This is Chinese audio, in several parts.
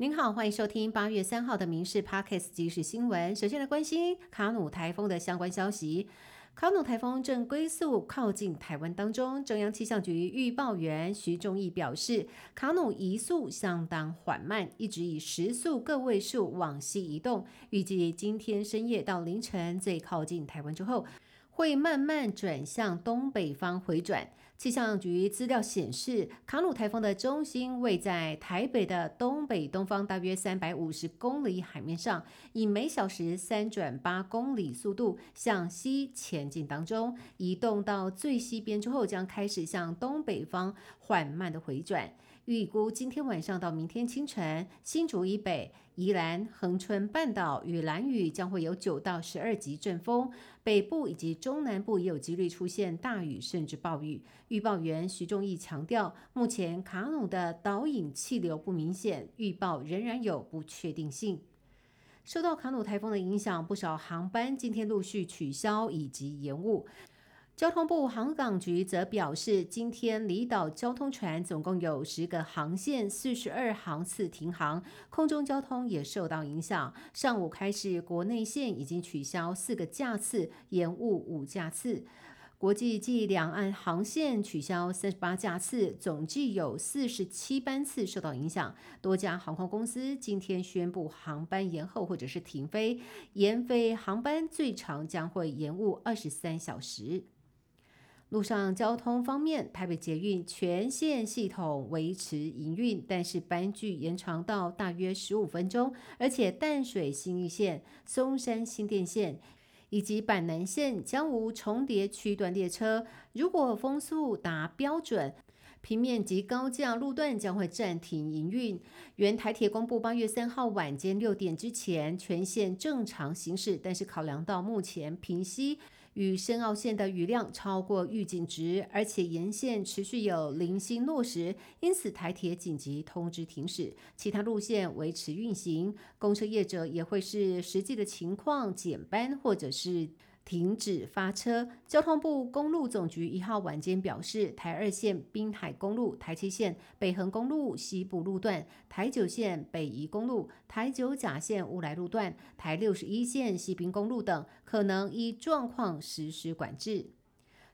您好，欢迎收听八月三号的《民事 Pockets》即时新闻。首先来关心卡努台风的相关消息。卡努台风正龟速靠近台湾当中，中央气象局预报员徐仲义表示，卡努移速相当缓慢，一直以时速个位数往西移动，预计今天深夜到凌晨最靠近台湾之后。会慢慢转向东北方回转。气象局资料显示，卡努台风的中心位在台北的东北东方，大约三百五十公里海面上，以每小时三转八公里速度向西前进当中。移动到最西边之后，将开始向东北方缓慢的回转。预估今天晚上到明天清晨，新竹以北、宜兰、恒春半岛与兰屿将会有九到十二级阵风，北部以及中南部也有几率出现大雨甚至暴雨。预报员徐仲义强调，目前卡努的导引气流不明显，预报仍然有不确定性。受到卡努台风的影响，不少航班今天陆续取消以及延误。交通部航港局则表示，今天离岛交通船总共有十个航线，四十二航次停航，空中交通也受到影响。上午开始，国内线已经取消四个架次，延误五架次；国际暨两岸航线取消三十八架次，总计有四十七班次受到影响。多家航空公司今天宣布航班延后或者是停飞，延飞航班最长将会延误二十三小时。路上交通方面，台北捷运全线系统维持营运，但是班距延长到大约十五分钟。而且淡水新义线、松山新店线以及板南线将无重叠区段列车。如果风速达标准，平面及高架路段将会暂停营运。原台铁公布八月三号晚间六点之前全线正常行驶，但是考量到目前平息。与深澳线的雨量超过预警值，而且沿线持续有零星落石，因此台铁紧急通知停驶，其他路线维持运行。公车业者也会视实际的情况减班，或者是。停止发车。交通部公路总局一号晚间表示，台二线滨海公路、台七线北横公路西部路段、台九线北宜公路、台九甲线乌来路段、台六十一线西滨公路等，可能依状况实施管制。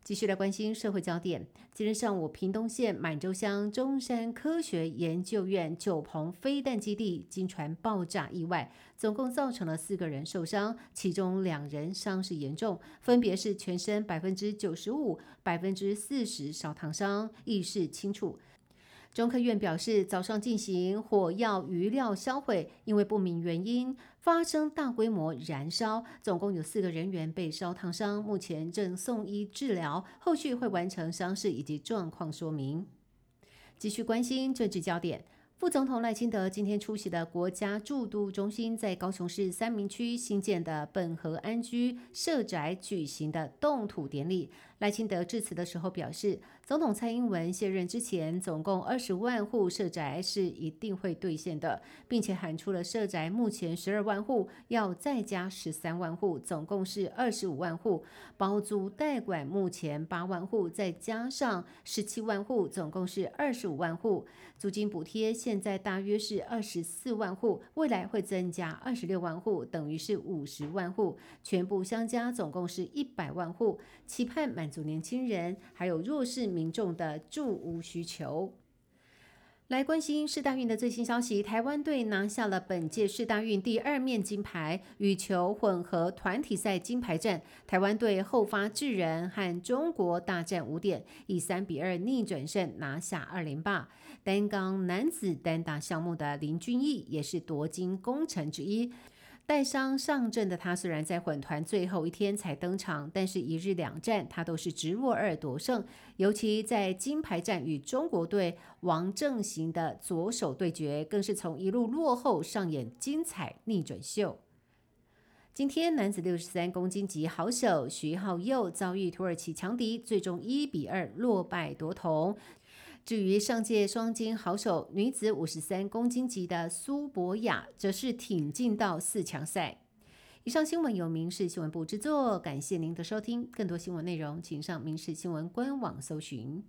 继续来关心社会焦点。今天上午，屏东县满洲乡中山科学研究院九鹏飞弹基地经传爆炸意外，总共造成了四个人受伤，其中两人伤势严重，分别是全身百分之九十五、百分之四十烧烫伤，意识清楚。中科院表示，早上进行火药余料销毁，因为不明原因发生大规模燃烧，总共有四个人员被烧烫伤，目前正送医治疗，后续会完成伤势以及状况说明。继续关心政治焦点。副总统赖清德今天出席的国家驻都中心在高雄市三明区新建的本和安居社宅举行的动土典礼。赖清德致辞的时候表示，总统蔡英文卸任之前，总共二十万户社宅是一定会兑现的，并且喊出了社宅目前十二万户要再加十三万户，总共是二十五万户。包租代管目前八万户，再加上十七万户，总共是二十五万户。租金补贴现在大约是二十四万户，未来会增加二十六万户，等于是五十万户，全部相加总共是一百万户。期盼满满足年轻人还有弱势民众的住屋需求。来关心世大运的最新消息，台湾队拿下了本届世大运第二面金牌，羽球混合团体赛金牌战，台湾队后发制人，和中国大战五点，以三比二逆转胜拿下二连霸。单杠男子单打项目的林俊毅也是夺金功臣之一。带伤上阵的他，虽然在混团最后一天才登场，但是一日两战他都是直落二夺胜。尤其在金牌战与中国队王正行的左手对决，更是从一路落后上演精彩逆转秀。今天男子六十三公斤级好手徐浩佑遭遇土耳其强敌，最终一比二落败夺铜。至于上届双金好手女子五十三公斤级的苏博雅，则是挺进到四强赛。以上新闻由民事新闻部制作，感谢您的收听。更多新闻内容，请上民事新闻官网搜寻。